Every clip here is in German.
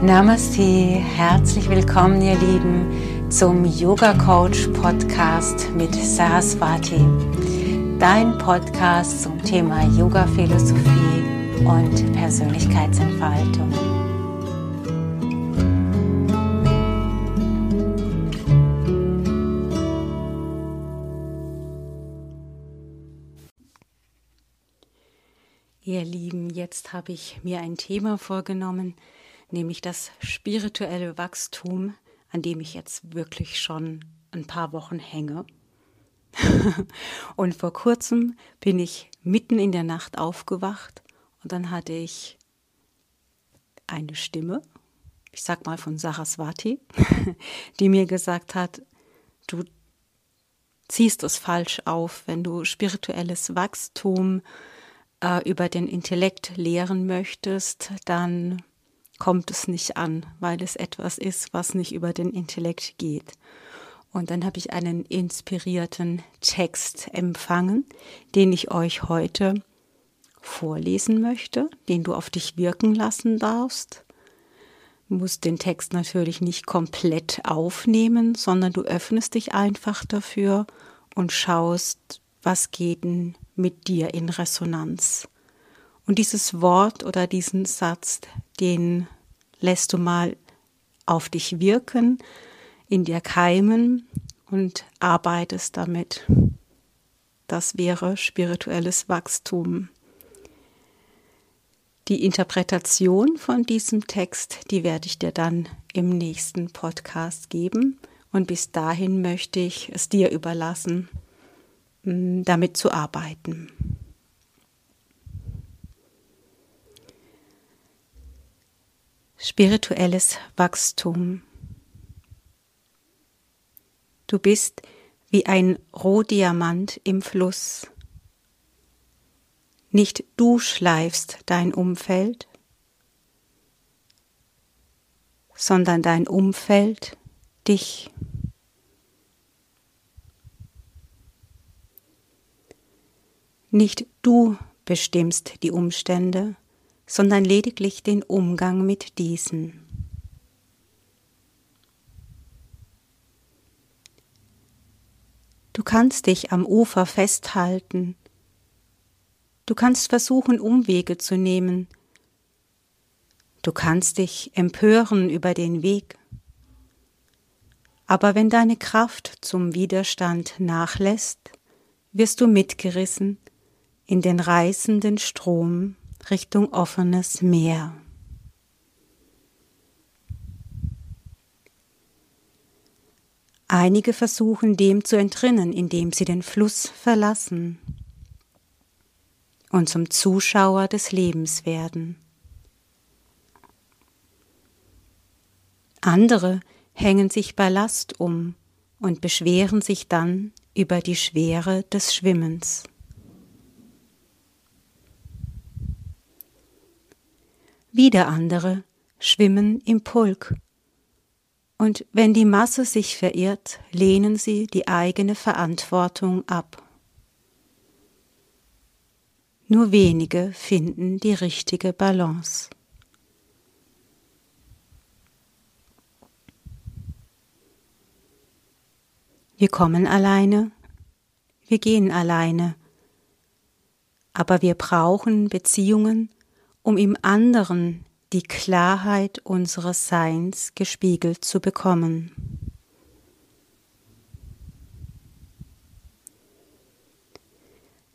Namaste, herzlich willkommen, ihr Lieben, zum Yoga Coach Podcast mit Saraswati. Dein Podcast zum Thema Yoga Philosophie und Persönlichkeitsentfaltung. Ihr Lieben, jetzt habe ich mir ein Thema vorgenommen, nämlich das spirituelle Wachstum, an dem ich jetzt wirklich schon ein paar Wochen hänge. und vor kurzem bin ich mitten in der Nacht aufgewacht und dann hatte ich eine Stimme, ich sag mal von Saraswati, die mir gesagt hat, du ziehst es falsch auf, wenn du spirituelles Wachstum äh, über den Intellekt lehren möchtest, dann kommt es nicht an, weil es etwas ist, was nicht über den Intellekt geht. Und dann habe ich einen inspirierten Text empfangen, den ich euch heute vorlesen möchte, den du auf dich wirken lassen darfst. Du musst den Text natürlich nicht komplett aufnehmen, sondern du öffnest dich einfach dafür und schaust, was geht denn mit dir in Resonanz. Und dieses Wort oder diesen Satz, den lässt du mal auf dich wirken, in dir keimen und arbeitest damit. Das wäre spirituelles Wachstum. Die Interpretation von diesem Text, die werde ich dir dann im nächsten Podcast geben. Und bis dahin möchte ich es dir überlassen, damit zu arbeiten. Spirituelles Wachstum. Du bist wie ein Rohdiamant im Fluss. Nicht du schleifst dein Umfeld, sondern dein Umfeld dich. Nicht du bestimmst die Umstände, sondern lediglich den Umgang mit diesen. Du kannst dich am Ufer festhalten. Du kannst versuchen, Umwege zu nehmen. Du kannst dich empören über den Weg. Aber wenn deine Kraft zum Widerstand nachlässt, wirst du mitgerissen in den reißenden Strom Richtung offenes Meer. Einige versuchen dem zu entrinnen, indem sie den Fluss verlassen und zum Zuschauer des Lebens werden. Andere hängen sich Ballast um und beschweren sich dann über die Schwere des Schwimmens. Wieder andere schwimmen im Pulk. Und wenn die Masse sich verirrt, lehnen sie die eigene Verantwortung ab. Nur wenige finden die richtige Balance. Wir kommen alleine, wir gehen alleine, aber wir brauchen Beziehungen, um im anderen die Klarheit unseres Seins gespiegelt zu bekommen.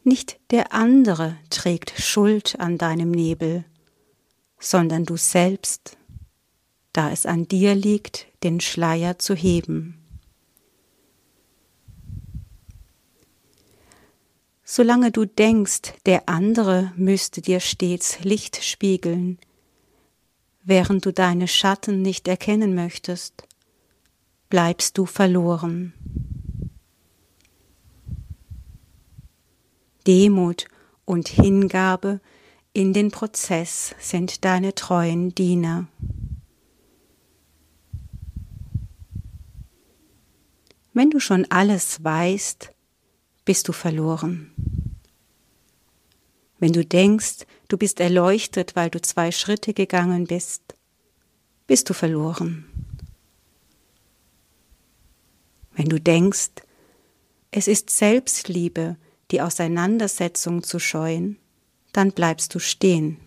Nicht der andere trägt Schuld an deinem Nebel, sondern du selbst, da es an dir liegt, den Schleier zu heben. Solange du denkst, der andere müsste dir stets Licht spiegeln, während du deine Schatten nicht erkennen möchtest, bleibst du verloren. Demut und Hingabe in den Prozess sind deine treuen Diener. Wenn du schon alles weißt, bist du verloren. Wenn du denkst, du bist erleuchtet, weil du zwei Schritte gegangen bist, bist du verloren. Wenn du denkst, es ist Selbstliebe, die Auseinandersetzung zu scheuen, dann bleibst du stehen.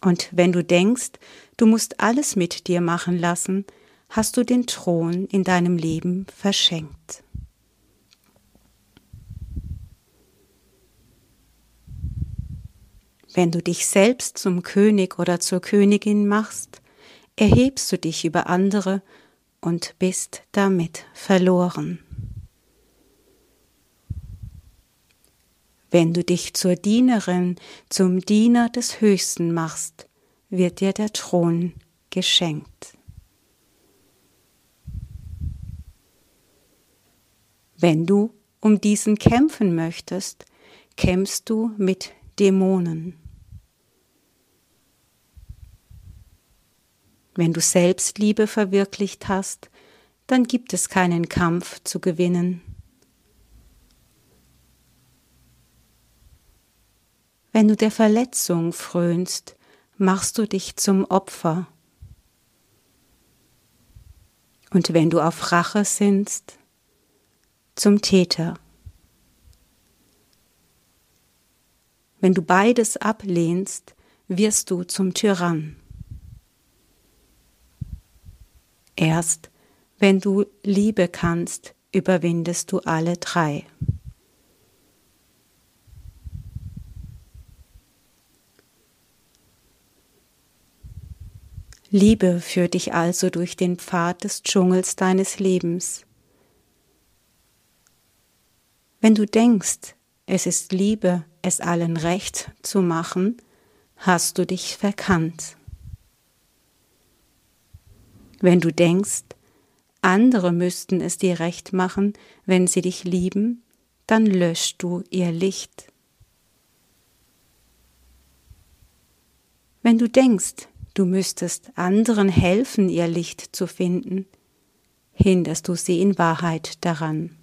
Und wenn du denkst, du musst alles mit dir machen lassen, hast du den Thron in deinem Leben verschenkt. Wenn du dich selbst zum König oder zur Königin machst, erhebst du dich über andere und bist damit verloren. Wenn du dich zur Dienerin, zum Diener des Höchsten machst, wird dir der Thron geschenkt. Wenn du um diesen kämpfen möchtest, kämpfst du mit Dämonen. Wenn du Selbstliebe verwirklicht hast, dann gibt es keinen Kampf zu gewinnen. Wenn du der Verletzung frönst, machst du dich zum Opfer. Und wenn du auf Rache sinnst, zum Täter. Wenn du beides ablehnst, wirst du zum Tyrann. Erst wenn du Liebe kannst, überwindest du alle drei. Liebe führt dich also durch den Pfad des Dschungels deines Lebens. Wenn du denkst, es ist Liebe, es allen recht zu machen, hast du dich verkannt. Wenn du denkst, andere müssten es dir recht machen, wenn sie dich lieben, dann löscht du ihr Licht. Wenn du denkst, du müsstest anderen helfen, ihr Licht zu finden, hinderst du sie in Wahrheit daran.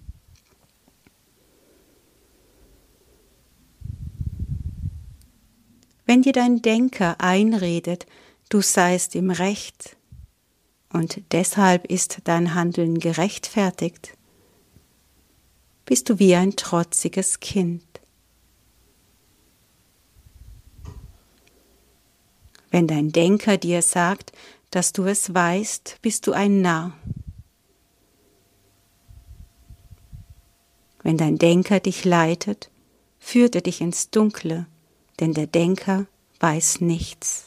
Wenn dir dein Denker einredet, du seist im Recht, und deshalb ist dein Handeln gerechtfertigt, bist du wie ein trotziges Kind. Wenn dein Denker dir sagt, dass du es weißt, bist du ein Narr. Wenn dein Denker dich leitet, führt er dich ins Dunkle, denn der Denker weiß nichts.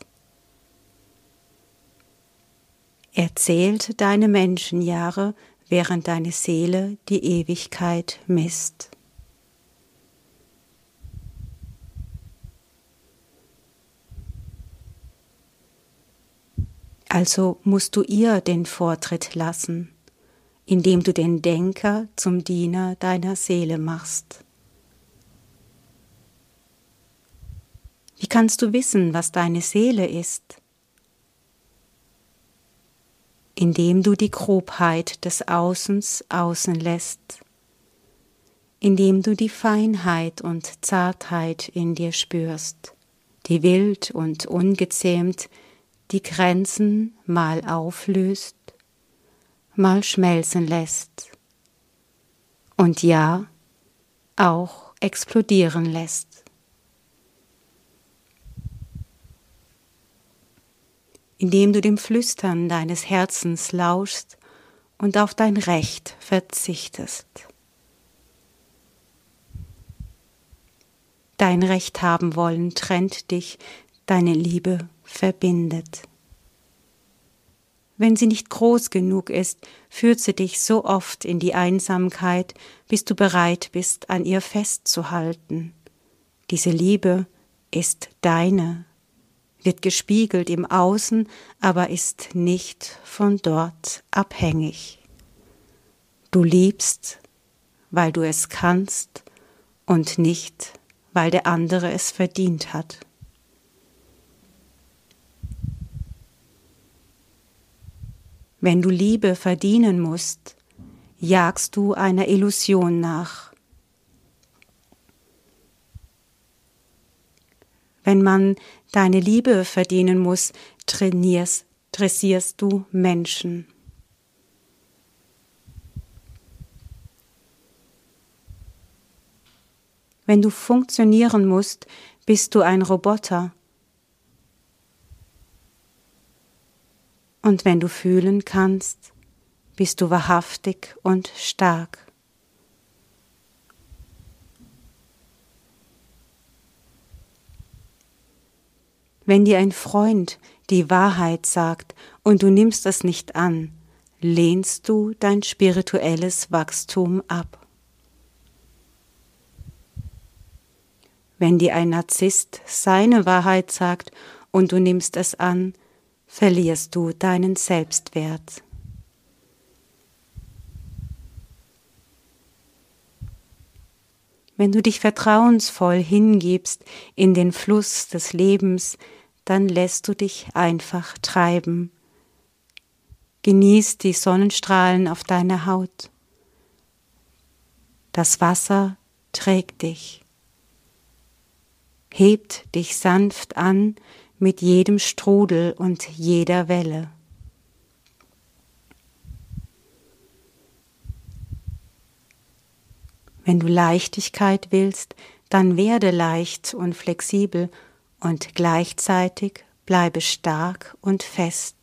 Er zählt deine Menschenjahre, während deine Seele die Ewigkeit misst. Also musst du ihr den Vortritt lassen, indem du den Denker zum Diener deiner Seele machst. Wie kannst du wissen, was deine Seele ist? Indem du die Grobheit des Außens außen lässt, indem du die Feinheit und Zartheit in dir spürst, die wild und ungezähmt die Grenzen mal auflöst, mal schmelzen lässt und ja, auch explodieren lässt. Indem du dem Flüstern deines Herzens lauschst und auf dein Recht verzichtest. Dein Recht haben wollen trennt dich, deine Liebe verbindet. Wenn sie nicht groß genug ist, führt sie dich so oft in die Einsamkeit, bis du bereit bist, an ihr festzuhalten. Diese Liebe ist deine, wird gespiegelt im Außen, aber ist nicht von dort abhängig. Du liebst, weil du es kannst und nicht, weil der andere es verdient hat. Wenn du Liebe verdienen musst, jagst du einer Illusion nach. Wenn man deine Liebe verdienen muss, trainierst, dressierst du Menschen. Wenn du funktionieren musst, bist du ein Roboter. Und wenn du fühlen kannst, bist du wahrhaftig und stark. Wenn dir ein Freund die Wahrheit sagt und du nimmst es nicht an, lehnst du dein spirituelles Wachstum ab. Wenn dir ein Narzisst seine Wahrheit sagt und du nimmst es an, verlierst du deinen Selbstwert. Wenn du dich vertrauensvoll hingibst in den Fluss des Lebens, dann lässt du dich einfach treiben. Genieß die Sonnenstrahlen auf deiner Haut. Das Wasser trägt dich, hebt dich sanft an mit jedem Strudel und jeder Welle. Wenn du Leichtigkeit willst, dann werde leicht und flexibel und gleichzeitig bleibe stark und fest.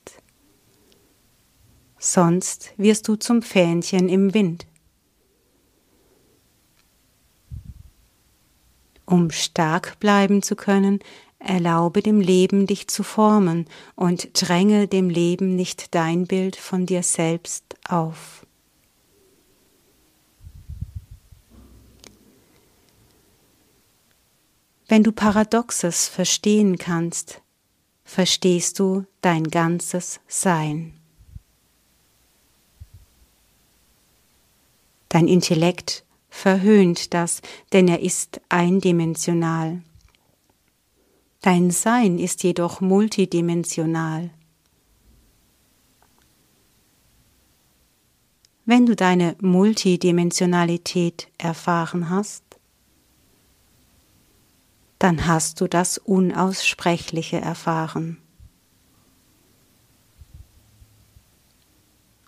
Sonst wirst du zum Fähnchen im Wind. Um stark bleiben zu können, erlaube dem Leben dich zu formen und dränge dem Leben nicht dein Bild von dir selbst auf. Wenn du Paradoxes verstehen kannst, verstehst du dein ganzes Sein. Dein Intellekt verhöhnt das, denn er ist eindimensional. Dein Sein ist jedoch multidimensional. Wenn du deine Multidimensionalität erfahren hast, dann hast du das Unaussprechliche erfahren.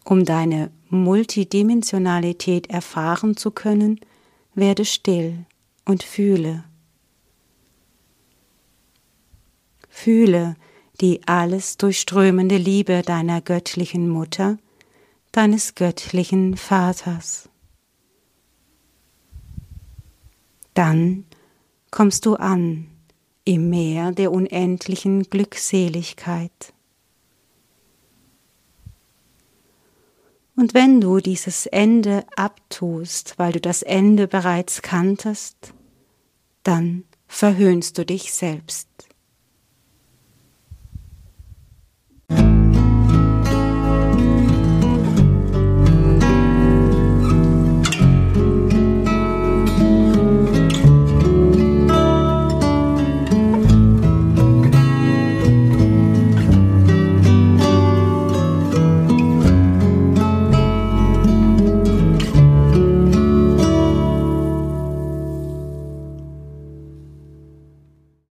Um deine Multidimensionalität erfahren zu können, werde still und fühle. Fühle die alles durchströmende Liebe deiner göttlichen Mutter, deines göttlichen Vaters. Dann kommst du an im Meer der unendlichen Glückseligkeit. Und wenn du dieses Ende abtust, weil du das Ende bereits kanntest, dann verhöhnst du dich selbst.